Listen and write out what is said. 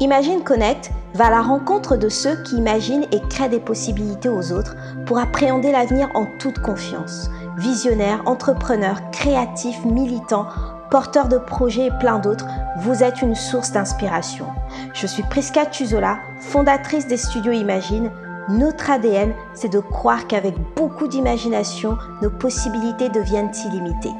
Imagine Connect va à la rencontre de ceux qui imaginent et créent des possibilités aux autres pour appréhender l'avenir en toute confiance. Visionnaires, entrepreneurs, créatifs, militants, porteurs de projets et plein d'autres, vous êtes une source d'inspiration. Je suis Priska Tuzola, fondatrice des studios Imagine. Notre ADN, c'est de croire qu'avec beaucoup d'imagination, nos possibilités deviennent illimitées.